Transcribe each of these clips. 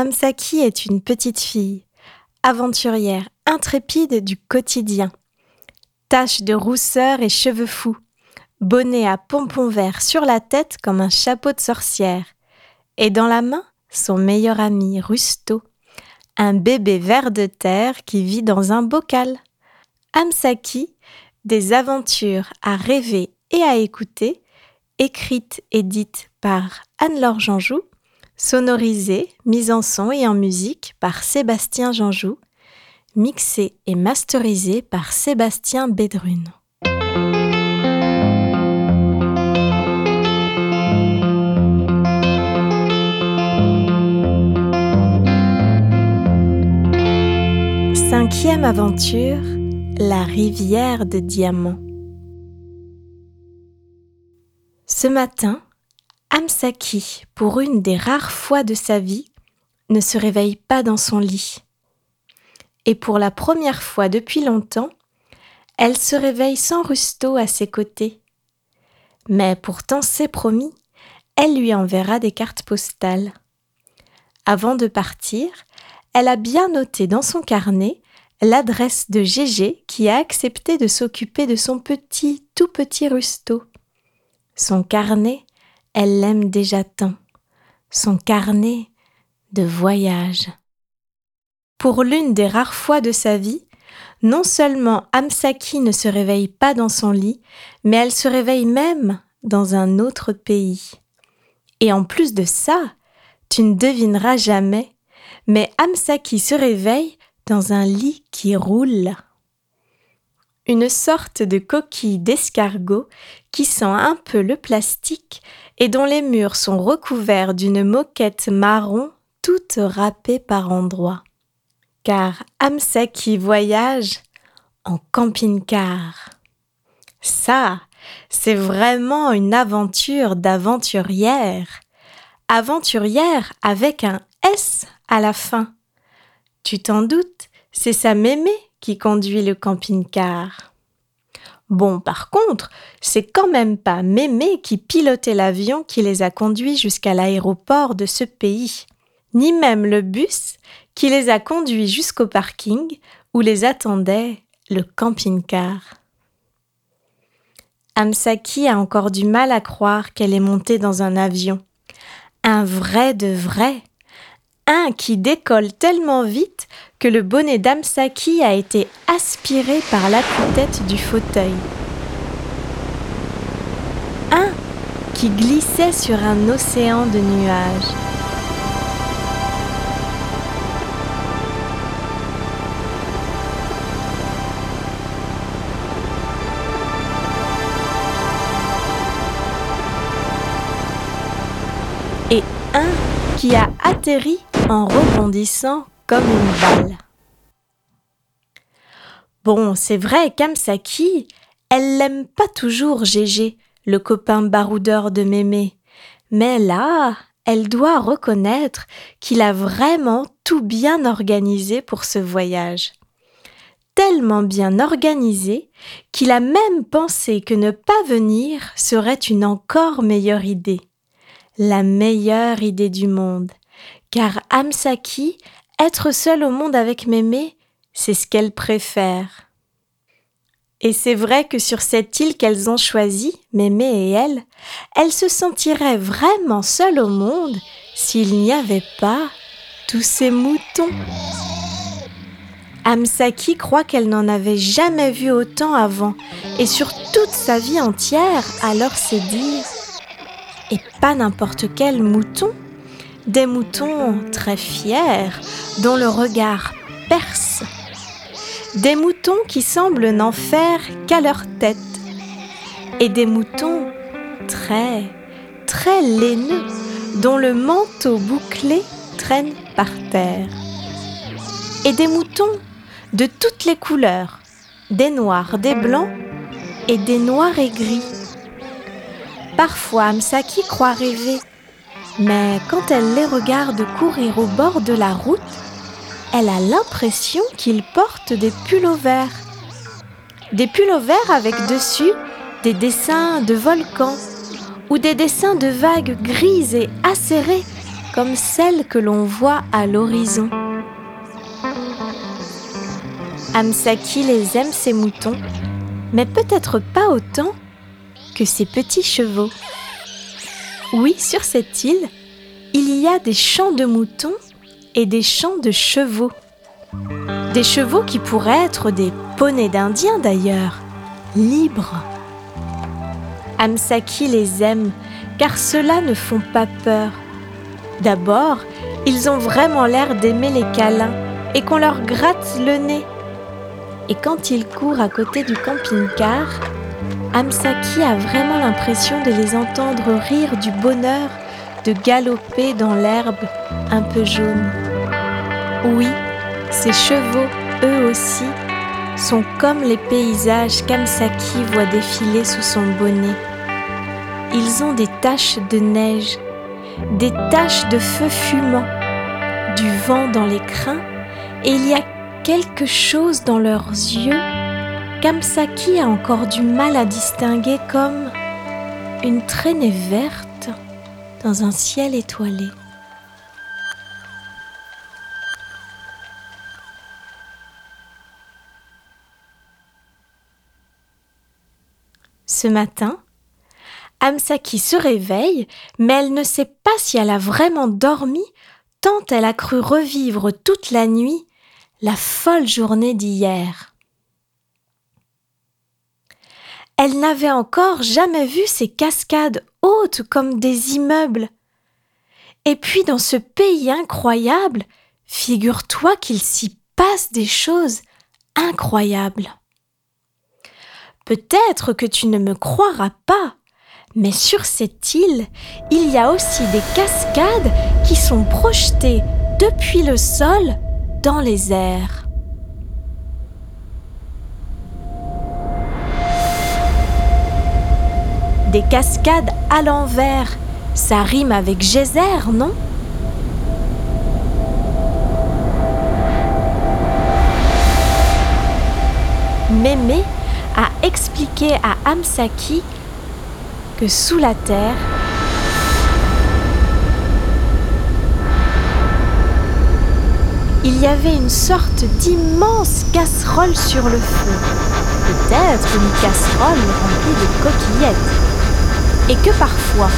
Amsaki est une petite fille, aventurière intrépide du quotidien. Tache de rousseur et cheveux fous, bonnet à pompons verts sur la tête comme un chapeau de sorcière, et dans la main son meilleur ami Rusto, un bébé ver de terre qui vit dans un bocal. Amsaki, des aventures à rêver et à écouter, écrites et dites par Anne-Laure Janjou, sonorisées, mises en son et en musique par Sébastien Janjou, mixées et masterisées par Sébastien Bédrune. Cinquième aventure, la rivière de diamants. Ce matin, Amsaki, pour une des rares fois de sa vie, ne se réveille pas dans son lit. Et pour la première fois depuis longtemps, elle se réveille sans Rusto à ses côtés. Mais pourtant, c'est promis, elle lui enverra des cartes postales. Avant de partir, elle a bien noté dans son carnet l'adresse de Gégé qui a accepté de s'occuper de son petit, tout petit Rusto. Son carnet, elle l'aime déjà tant. Son carnet de voyage. Pour l'une des rares fois de sa vie, non seulement Amsaki ne se réveille pas dans son lit, mais elle se réveille même dans un autre pays. Et en plus de ça, tu ne devineras jamais, mais Amsaki se réveille dans un lit qui roule. Une sorte de coquille d'escargot qui sent un peu le plastique et dont les murs sont recouverts d'une moquette marron toute râpée par endroits. Car Amsaki voyage en camping-car. Ça, c'est vraiment une aventure d'aventurière. Aventurière avec un S à la fin. Tu t'en doutes, c'est sa mémé qui conduit le camping-car. Bon, par contre, c'est quand même pas Mémé qui pilotait l'avion qui les a conduits jusqu'à l'aéroport de ce pays, ni même le bus qui les a conduits jusqu'au parking où les attendait le camping-car. Amsaki a encore du mal à croire qu'elle est montée dans un avion. Un vrai de vrai, un qui décolle tellement vite que le bonnet d'Amsaki a été aspiré par la tête du fauteuil. Un qui glissait sur un océan de nuages. Et un qui a atterri en rebondissant comme une balle. Bon, c'est vrai qu'Amsaki, elle l'aime pas toujours Gégé, le copain baroudeur de Mémé. Mais là, elle doit reconnaître qu'il a vraiment tout bien organisé pour ce voyage. Tellement bien organisé qu'il a même pensé que ne pas venir serait une encore meilleure idée. La meilleure idée du monde car Amsaki, être seule au monde avec Mémé, c'est ce qu'elle préfère. Et c'est vrai que sur cette île qu'elles ont choisie, Mémé et elle, elle se sentirait vraiment seule au monde s'il n'y avait pas tous ces moutons. Amsaki croit qu'elle n'en avait jamais vu autant avant, et sur toute sa vie entière, alors c'est dire. Et pas n'importe quel mouton, des moutons très fiers dont le regard perce, des moutons qui semblent n'en faire qu'à leur tête, et des moutons très, très laineux dont le manteau bouclé traîne par terre, et des moutons de toutes les couleurs, des noirs, des blancs et des noirs et gris. Parfois, Amsaki croit rêver mais quand elle les regarde courir au bord de la route, elle a l'impression qu'ils portent des pulls verts. Des pulls verts avec dessus des dessins de volcans ou des dessins de vagues grises et acérées comme celles que l'on voit à l'horizon. Amsaki les aime ses moutons, mais peut-être pas autant que ses petits chevaux. Oui, sur cette île, il y a des champs de moutons et des champs de chevaux. Des chevaux qui pourraient être des poneys d'Indiens d'ailleurs, libres. Amsaki les aime car ceux-là ne font pas peur. D'abord, ils ont vraiment l'air d'aimer les câlins et qu'on leur gratte le nez. Et quand ils courent à côté du camping-car, Amsaki a vraiment l'impression de les entendre rire du bonheur de galoper dans l'herbe un peu jaune. Oui, ces chevaux, eux aussi, sont comme les paysages qu'Amsaki voit défiler sous son bonnet. Ils ont des taches de neige, des taches de feu fumant, du vent dans les crins, et il y a quelque chose dans leurs yeux qu'Amsaki a encore du mal à distinguer comme une traînée verte dans un ciel étoilé. Ce matin, Amsaki se réveille, mais elle ne sait pas si elle a vraiment dormi, tant elle a cru revivre toute la nuit la folle journée d'hier. Elle n'avait encore jamais vu ces cascades hautes comme des immeubles. Et puis dans ce pays incroyable, figure-toi qu'il s'y passe des choses incroyables. Peut-être que tu ne me croiras pas, mais sur cette île, il y a aussi des cascades qui sont projetées depuis le sol dans les airs. Des cascades à l'envers, ça rime avec geyser, non? Mémé a expliqué à Amsaki que sous la terre, il y avait une sorte d'immense casserole sur le feu. Peut-être une casserole remplie de coquillettes. Et que parfois,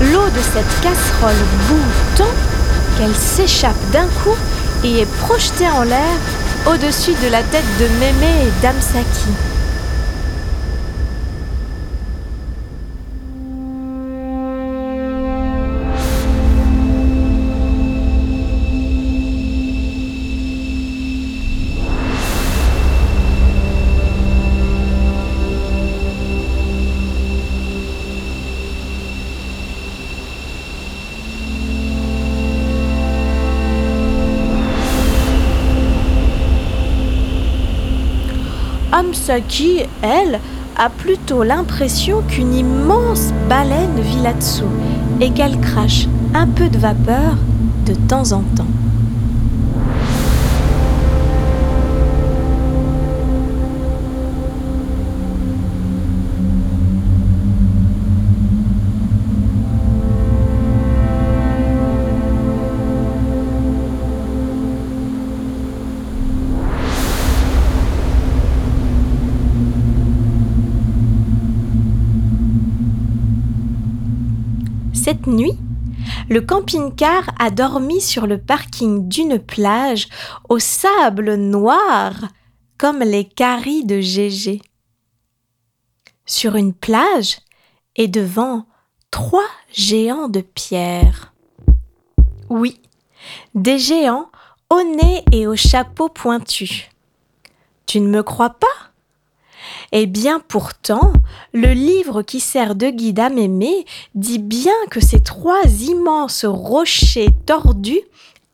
l'eau de cette casserole bout tant qu'elle s'échappe d'un coup et est projetée en l'air au-dessus de la tête de Mémé et d'Amsaki. Amsaki, elle, a plutôt l'impression qu'une immense baleine vit là-dessous et qu'elle crache un peu de vapeur de temps en temps. Cette nuit, le camping-car a dormi sur le parking d'une plage au sable noir comme les caries de Gégé. Sur une plage et devant trois géants de pierre. Oui, des géants au nez et au chapeau pointu. Tu ne me crois pas? Eh bien pourtant, le livre qui sert de guide à Mémé dit bien que ces trois immenses rochers tordus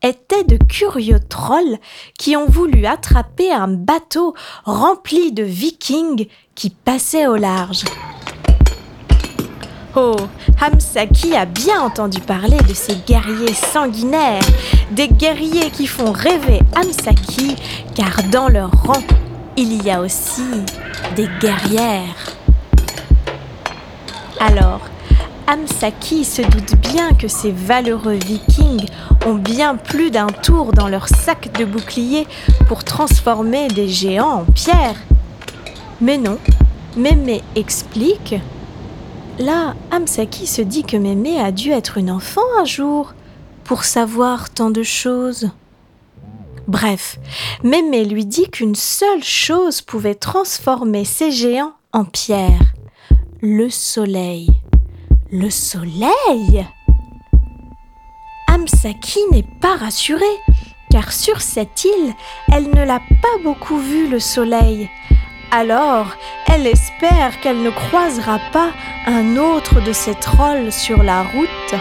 étaient de curieux trolls qui ont voulu attraper un bateau rempli de vikings qui passaient au large. Oh, Hamsaki a bien entendu parler de ces guerriers sanguinaires, des guerriers qui font rêver Hamsaki, car dans leur rang, il y a aussi des guerrières. Alors, Amsaki se doute bien que ces valeureux vikings ont bien plus d'un tour dans leur sac de bouclier pour transformer des géants en pierre. Mais non, Mémé explique. Là, Amsaki se dit que Mémé a dû être une enfant un jour pour savoir tant de choses. Bref, Mémé lui dit qu'une seule chose pouvait transformer ces géants en pierre le soleil. Le soleil? Amsaki n'est pas rassurée, car sur cette île, elle ne l'a pas beaucoup vu le soleil. Alors, elle espère qu'elle ne croisera pas un autre de ces trolls sur la route.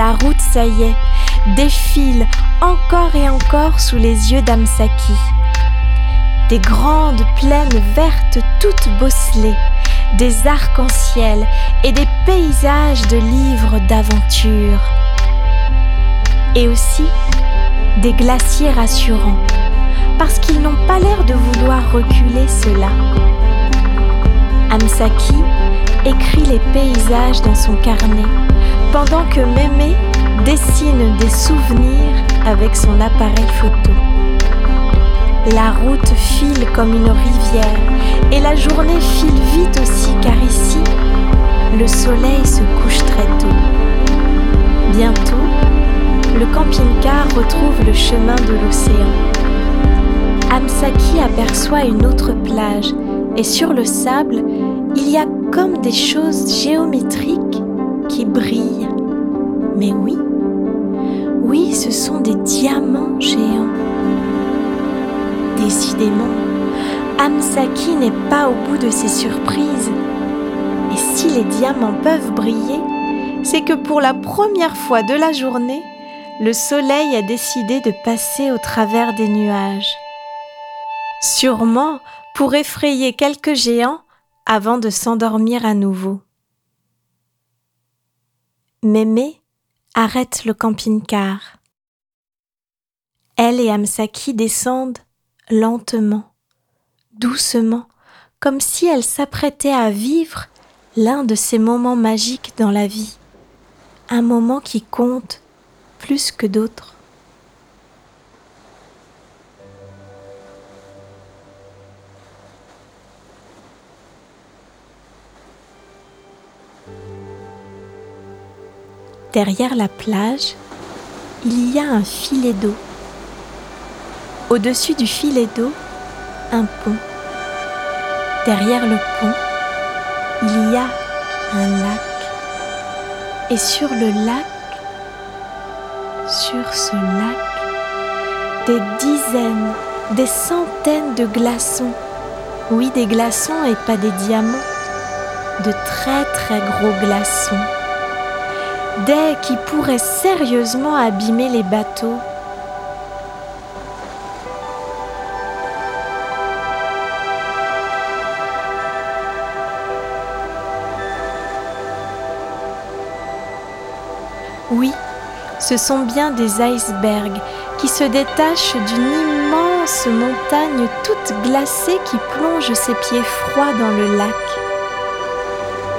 La route, ça y est, défile encore et encore sous les yeux d'Amsaki. Des grandes plaines vertes toutes bosselées, des arcs-en-ciel et des paysages de livres d'aventure. Et aussi des glaciers rassurants, parce qu'ils n'ont pas l'air de vouloir reculer cela. Amsaki écrit les paysages dans son carnet pendant que Mémé dessine des souvenirs avec son appareil photo. La route file comme une rivière et la journée file vite aussi car ici, le soleil se couche très tôt. Bientôt, le camping-car retrouve le chemin de l'océan. Amsaki aperçoit une autre plage et sur le sable, il y a comme des choses géométriques qui brillent. Mais oui, oui, ce sont des diamants géants. Décidément, Amsaki n'est pas au bout de ses surprises. Et si les diamants peuvent briller, c'est que pour la première fois de la journée, le soleil a décidé de passer au travers des nuages. Sûrement pour effrayer quelques géants avant de s'endormir à nouveau. Mémé arrête le camping-car. Elle et Amsaki descendent lentement, doucement, comme si elles s'apprêtaient à vivre l'un de ces moments magiques dans la vie, un moment qui compte plus que d'autres. Derrière la plage, il y a un filet d'eau. Au-dessus du filet d'eau, un pont. Derrière le pont, il y a un lac. Et sur le lac, sur ce lac, des dizaines, des centaines de glaçons. Oui, des glaçons et pas des diamants. De très très gros glaçons des qui pourraient sérieusement abîmer les bateaux. Oui, ce sont bien des icebergs qui se détachent d'une immense montagne toute glacée qui plonge ses pieds froids dans le lac.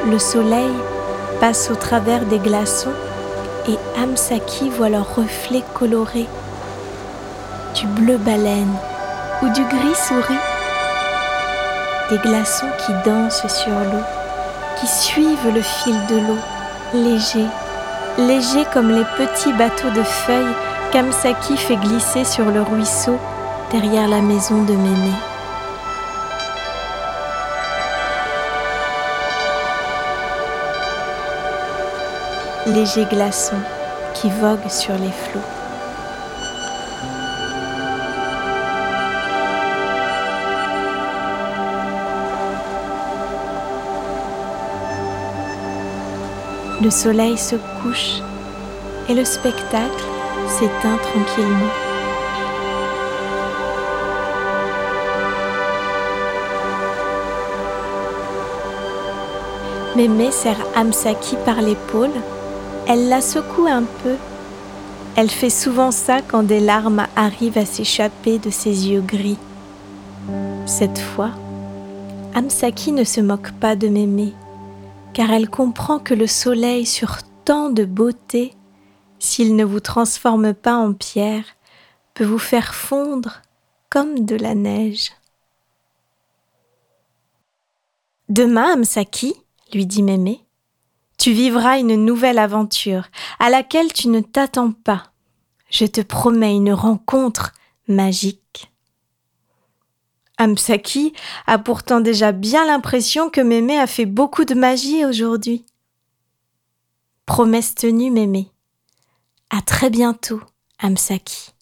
Le soleil passe au travers des glaçons et Amsaki voit leurs reflets colorés, du bleu baleine ou du gris souris, des glaçons qui dansent sur l'eau, qui suivent le fil de l'eau, légers, légers comme les petits bateaux de feuilles qu'Amsaki fait glisser sur le ruisseau derrière la maison de Mémé. Léger glaçon qui vogue sur les flots. Le soleil se couche et le spectacle s'éteint tranquillement. Mémé serre Amsaki par l'épaule, elle la secoue un peu. Elle fait souvent ça quand des larmes arrivent à s'échapper de ses yeux gris. Cette fois, Amsaki ne se moque pas de Mémé, car elle comprend que le soleil sur tant de beauté, s'il ne vous transforme pas en pierre, peut vous faire fondre comme de la neige. Demain, Amsaki, lui dit Mémé, tu vivras une nouvelle aventure à laquelle tu ne t'attends pas. Je te promets une rencontre magique. Amsaki a pourtant déjà bien l'impression que Mémé a fait beaucoup de magie aujourd'hui. Promesse tenue, Mémé. À très bientôt, Amsaki.